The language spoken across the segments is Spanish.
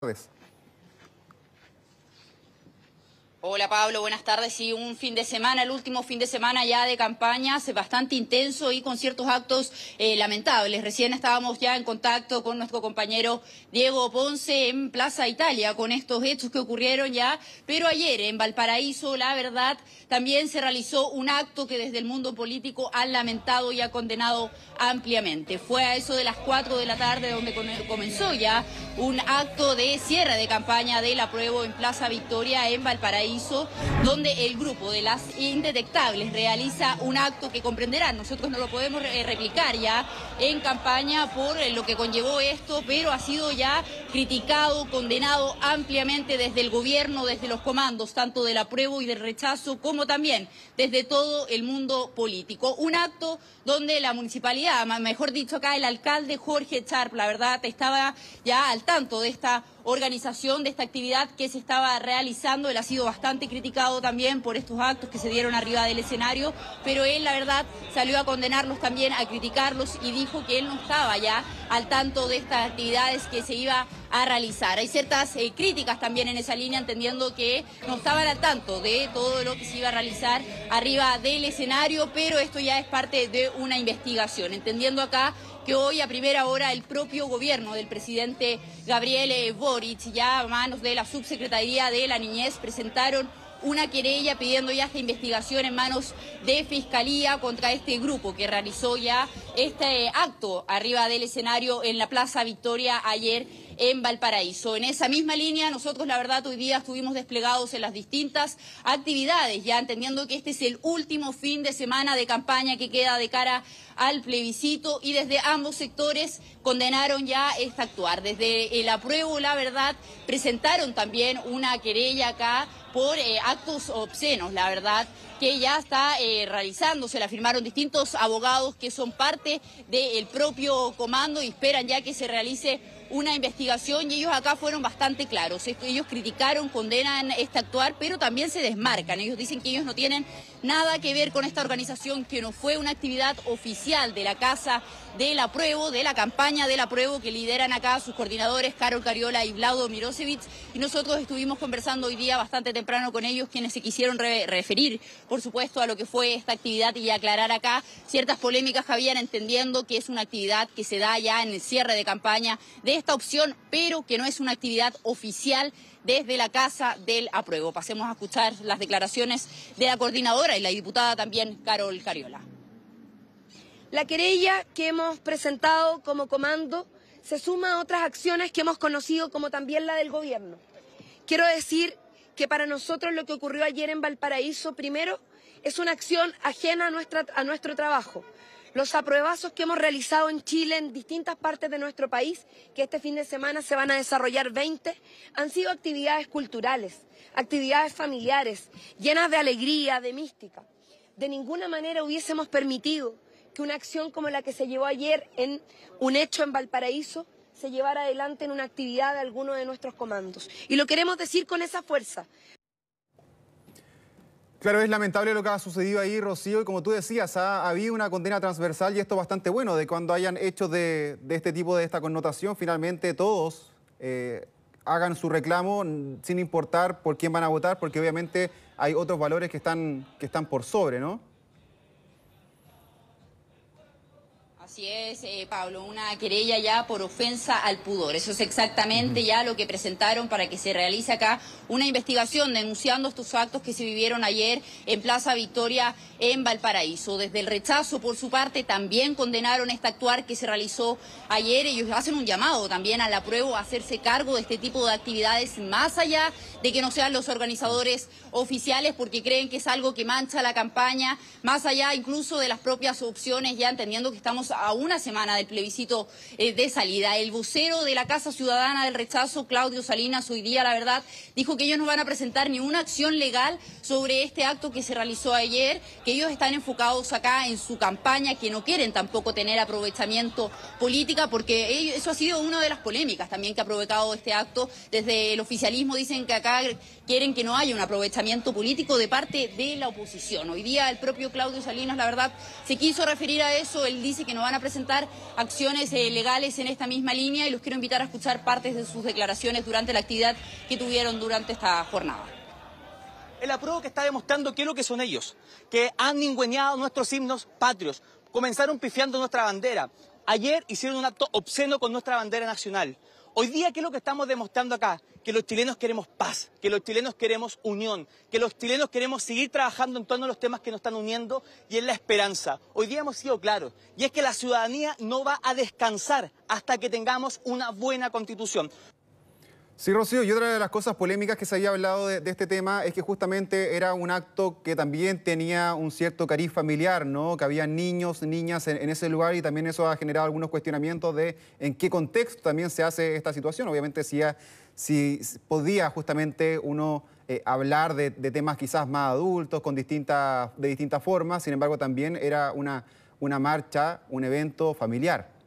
tardes. Hola Pablo, buenas tardes. Sí, un fin de semana, el último fin de semana ya de campaña, bastante intenso y con ciertos actos eh, lamentables. Recién estábamos ya en contacto con nuestro compañero Diego Ponce en Plaza Italia con estos hechos que ocurrieron ya, pero ayer en Valparaíso, la verdad, también se realizó un acto que desde el mundo político han lamentado y ha condenado ampliamente. Fue a eso de las 4 de la tarde donde comenzó ya un acto de cierre de campaña del apruebo en Plaza Victoria en Valparaíso donde el grupo de las indetectables realiza un acto que comprenderán, nosotros no lo podemos replicar ya en campaña por lo que conllevó esto, pero ha sido ya criticado, condenado ampliamente desde el gobierno, desde los comandos, tanto del apruebo y del rechazo, como también desde todo el mundo político. Un acto donde la municipalidad, mejor dicho acá, el alcalde Jorge Charp, la verdad, estaba ya al tanto de esta organización de esta actividad que se estaba realizando. Él ha sido bastante criticado también por estos actos que se dieron arriba del escenario, pero él, la verdad, salió a condenarlos también, a criticarlos y dijo que él no estaba ya al tanto de estas actividades que se iba a realizar. Hay ciertas eh, críticas también en esa línea, entendiendo que no estaban al tanto de todo lo que se iba a realizar arriba del escenario, pero esto ya es parte de una investigación, entendiendo acá que hoy a primera hora el propio gobierno del presidente Gabriel Boric, ya a manos de la subsecretaría de la niñez, presentaron una querella pidiendo ya esta investigación en manos de Fiscalía contra este grupo que realizó ya este acto arriba del escenario en la Plaza Victoria ayer en Valparaíso. En esa misma línea, nosotros la verdad hoy día estuvimos desplegados en las distintas actividades, ya entendiendo que este es el último fin de semana de campaña que queda de cara al plebiscito y desde ambos sectores condenaron ya este actuar. Desde el apruebo, la verdad, presentaron también una querella acá por eh, actos obscenos, la verdad, que ya está eh, realizándose. La firmaron distintos abogados que son parte del propio comando y esperan ya que se realice una investigación y ellos acá fueron bastante claros. Ellos criticaron, condenan este actuar, pero también se desmarcan. Ellos dicen que ellos no tienen nada que ver con esta organización, que no fue una actividad oficial de la Casa del Apruebo, de la campaña del Apruebo que lideran acá sus coordinadores Carol Cariola y Vlado Mirosevic. Y nosotros estuvimos conversando hoy día bastante temprano con ellos, quienes se quisieron referir, por supuesto, a lo que fue esta actividad y aclarar acá ciertas polémicas que habían, entendiendo que es una actividad que se da ya en el cierre de campaña de esta opción, pero que no es una actividad oficial desde la Casa del Apruebo. Pasemos a escuchar las declaraciones de la coordinadora y la diputada también, Carol Cariola. La querella que hemos presentado como comando se suma a otras acciones que hemos conocido como también la del gobierno. Quiero decir que para nosotros lo que ocurrió ayer en Valparaíso, primero, es una acción ajena a, a nuestro trabajo. Los apruebazos que hemos realizado en Chile, en distintas partes de nuestro país, que este fin de semana se van a desarrollar 20, han sido actividades culturales, actividades familiares, llenas de alegría, de mística. De ninguna manera hubiésemos permitido que una acción como la que se llevó ayer en un hecho en Valparaíso se llevara adelante en una actividad de alguno de nuestros comandos. Y lo queremos decir con esa fuerza, Claro, es lamentable lo que ha sucedido ahí, Rocío, y como tú decías, ha, habido una condena transversal y esto es bastante bueno, de cuando hayan hechos de, este tipo, de esta connotación, finalmente todos eh, hagan su reclamo sin importar por quién van a votar, porque obviamente hay otros valores que están, que están por sobre, ¿no? Así es, eh, Pablo, una querella ya por ofensa al pudor. Eso es exactamente ya lo que presentaron para que se realice acá una investigación denunciando estos actos que se vivieron ayer en Plaza Victoria en Valparaíso. Desde el rechazo, por su parte, también condenaron este actuar que se realizó ayer. Ellos hacen un llamado también a la prueba a hacerse cargo de este tipo de actividades más allá de que no sean los organizadores oficiales porque creen que es algo que mancha la campaña, más allá incluso de las propias opciones, ya entendiendo que estamos a una semana del plebiscito eh, de salida. El vocero de la Casa Ciudadana del Rechazo, Claudio Salinas, hoy día, la verdad, dijo que ellos no van a presentar ni una acción legal sobre este acto que se realizó ayer, que ellos están enfocados acá en su campaña, que no quieren tampoco tener aprovechamiento política, porque eso ha sido una de las polémicas también que ha provocado este acto. Desde el oficialismo dicen que acá quieren que no haya un aprovechamiento político de parte de la oposición. Hoy día el propio Claudio Salinas, la verdad, se quiso referir a eso, él dice que no van a presentar acciones eh, legales en esta misma línea y los quiero invitar a escuchar partes de sus declaraciones durante la actividad que tuvieron durante esta jornada. El apruebo que está demostrando qué es lo que son ellos, que han ningüeñado nuestros himnos patrios, comenzaron pifiando nuestra bandera. Ayer hicieron un acto obsceno con nuestra bandera nacional. Hoy día, ¿qué es lo que estamos demostrando acá? Que los chilenos queremos paz, que los chilenos queremos unión, que los chilenos queremos seguir trabajando en torno a los temas que nos están uniendo y en la esperanza. Hoy día hemos sido claros, y es que la ciudadanía no va a descansar hasta que tengamos una buena constitución. Sí, Rocío, y otra de las cosas polémicas que se había hablado de, este tema es que justamente era un acto que también tenía un cierto cariz familiar, ¿no? Que había niños, niñas en, ese lugar y también eso ha generado algunos cuestionamientos de en qué contexto también se hace esta situación. Obviamente si, si podía justamente uno eh, hablar de, temas quizás más adultos, con de distintas formas, sin embargo también era una, una marcha, un evento familiar.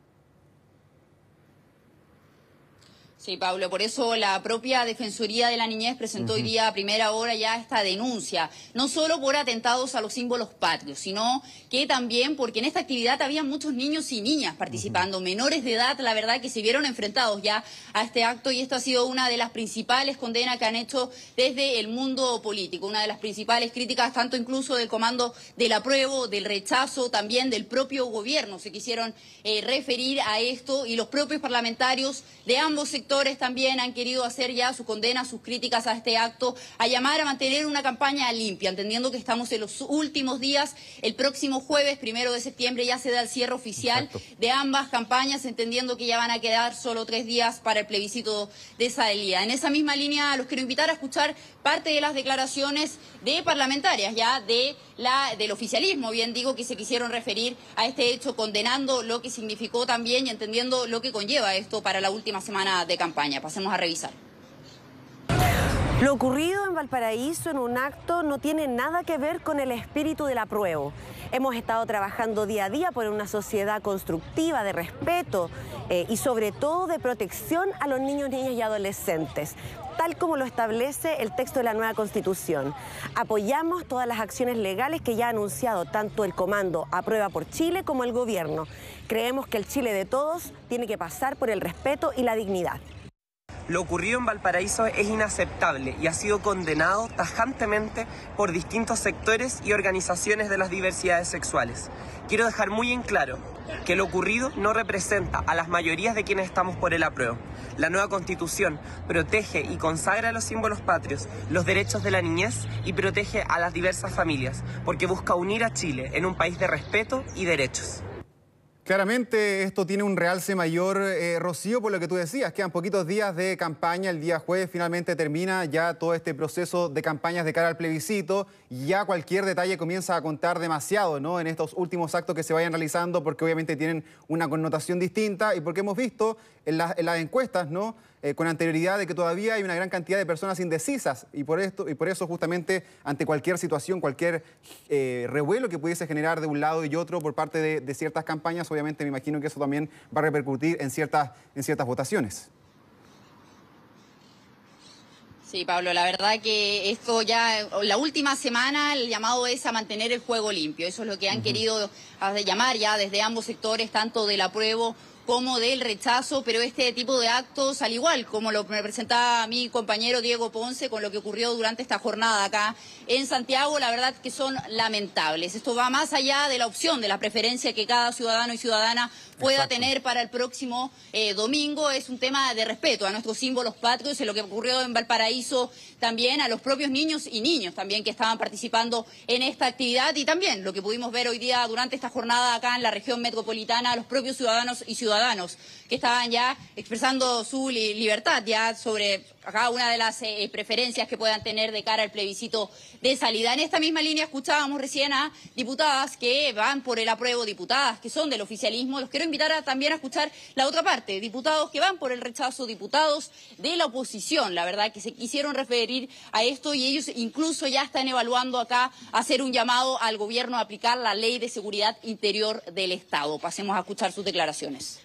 Sí, Pablo, por eso la propia Defensoría de la Niñez presentó hoy día a primera hora ya esta denuncia, no solo por atentados a los símbolos patrios, sino que también porque en esta actividad había muchos niños y niñas participando, menores de edad, la verdad que se vieron enfrentados ya a este acto y esto ha sido una de las principales condenas que han hecho desde el mundo político, una de las principales críticas, tanto incluso del comando del apruebo, del rechazo, también del propio gobierno, se quisieron eh, referir a esto y los propios parlamentarios de ambos sectores también han querido hacer ya su condena, sus críticas a este acto, a llamar a mantener una campaña limpia, entendiendo que estamos en los últimos días. El próximo jueves, primero de septiembre, ya se da el cierre oficial de ambas campañas, entendiendo que ya van a quedar solo tres días para el plebiscito de salida. En esa misma línea, los quiero invitar a escuchar parte de las declaraciones de parlamentarias ya de la del oficialismo, bien digo, que se quisieron referir a este hecho condenando lo que significó también y entendiendo lo que conlleva esto para la última semana de campaña. Pasemos a revisar. Lo ocurrido en Valparaíso en un acto no tiene nada que ver con el espíritu del apruebo. Hemos estado trabajando día a día por una sociedad constructiva, de respeto eh, y sobre todo de protección a los niños, niñas y adolescentes tal como lo establece el texto de la nueva Constitución. Apoyamos todas las acciones legales que ya ha anunciado tanto el Comando Aprueba por Chile como el Gobierno. Creemos que el Chile de todos tiene que pasar por el respeto y la dignidad. Lo ocurrido en Valparaíso es inaceptable y ha sido condenado tajantemente por distintos sectores y organizaciones de las diversidades sexuales. Quiero dejar muy en claro que lo ocurrido no representa a las mayorías de quienes estamos por el apruebo. La nueva constitución protege y consagra los símbolos patrios, los derechos de la niñez y protege a las diversas familias, porque busca unir a Chile en un país de respeto y derechos. Claramente esto tiene un realce mayor, eh, Rocío, por lo que tú decías, quedan poquitos días de campaña, el día jueves finalmente termina ya todo este proceso de campañas de cara al plebiscito, y ya cualquier detalle comienza a contar demasiado ¿no? en estos últimos actos que se vayan realizando, porque obviamente tienen una connotación distinta y porque hemos visto en, en las encuestas, ¿no? Eh, con anterioridad de que todavía hay una gran cantidad de personas indecisas y por, esto, y por eso justamente ante cualquier situación, cualquier eh, revuelo que pudiese generar de un lado y otro por parte de, ciertas campañas, obviamente me imagino que eso también va a repercutir en ciertas, en ciertas votaciones. Sí, Pablo, la verdad que esto ya, la última semana el llamado es a mantener el juego limpio. Eso es lo que han querido llamar ya desde ambos sectores, tanto del apruebo como del rechazo, pero este tipo de actos, al igual como lo me presentaba mi compañero Diego Ponce con lo que ocurrió durante esta jornada acá en Santiago, la verdad que son lamentables. Esto va más allá de la opción, de la preferencia que cada ciudadano y ciudadana pueda tener para el próximo eh, domingo. Es un tema de respeto a nuestros símbolos patrios, en lo que ocurrió en Valparaíso también, a los propios niños y niños también que estaban participando en esta actividad y también lo que pudimos ver hoy día durante esta jornada acá en la región metropolitana, a los propios ciudadanos y ciudadanas ciudadanos que estaban ya expresando su libertad ya sobre cada una de las eh, preferencias que puedan tener de cara al plebiscito de salida. En esta misma línea escuchábamos recién a diputadas que van por el apruebo, diputadas que son del oficialismo. Los quiero invitar a, también a escuchar la otra parte, diputados que van por el rechazo, diputados de la oposición, la verdad, que se quisieron referir a esto y ellos incluso ya están evaluando acá hacer un llamado al gobierno a aplicar la ley de seguridad interior del Estado. Pasemos a escuchar sus declaraciones.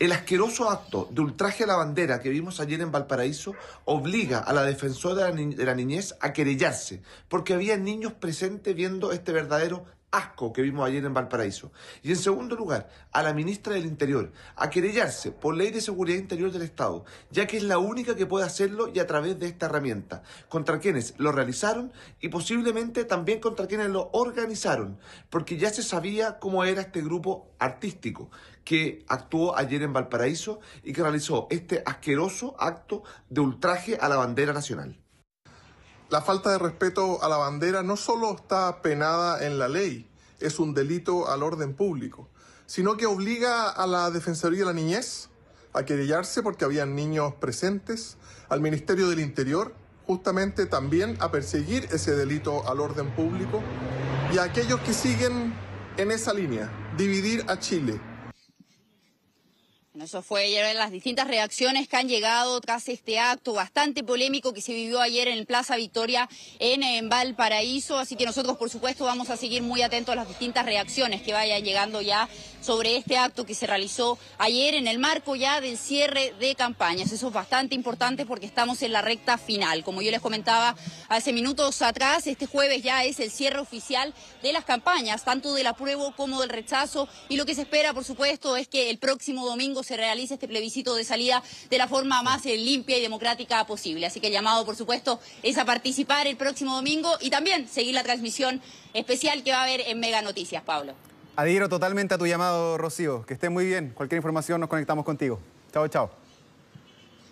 El asqueroso acto de ultraje a la bandera que vimos ayer en Valparaíso obliga a la defensora de la niñez a querellarse, porque había niños presentes viendo este verdadero asco que vimos ayer en Valparaíso. Y en segundo lugar, a la ministra del Interior, a querellarse por ley de seguridad interior del Estado, ya que es la única que puede hacerlo y a través de esta herramienta, contra quienes lo realizaron y posiblemente también contra quienes lo organizaron, porque ya se sabía cómo era este grupo artístico que actuó ayer en Valparaíso y que realizó este asqueroso acto de ultraje a la bandera nacional. La falta de respeto a la bandera no solo está penada en la ley, es un delito al orden público, sino que obliga a la Defensoría de la Niñez a querellarse porque habían niños presentes, al Ministerio del Interior justamente también a perseguir ese delito al orden público y a aquellos que siguen en esa línea, dividir a Chile, eso fue las distintas reacciones que han llegado tras este acto bastante polémico que se vivió ayer en Plaza Victoria en, en, Valparaíso. Así que nosotros, por supuesto, vamos a seguir muy atentos a las distintas reacciones que vayan llegando ya sobre este acto que se realizó ayer en el marco ya del cierre de campañas. Eso es bastante importante porque estamos en la recta final. Como yo les comentaba hace minutos atrás, este jueves ya es el cierre oficial de las campañas, tanto del apruebo como del rechazo. Y lo que se espera, por supuesto, es que el próximo domingo se realice este plebiscito de salida de la forma más eh, limpia y democrática posible. Así que el llamado, por supuesto, es a participar el próximo domingo y también seguir la transmisión especial que va a haber en Mega Noticias, Pablo. Adhiero totalmente a tu llamado, Rocío. Que esté muy bien. Cualquier información nos conectamos contigo. Chao, chao.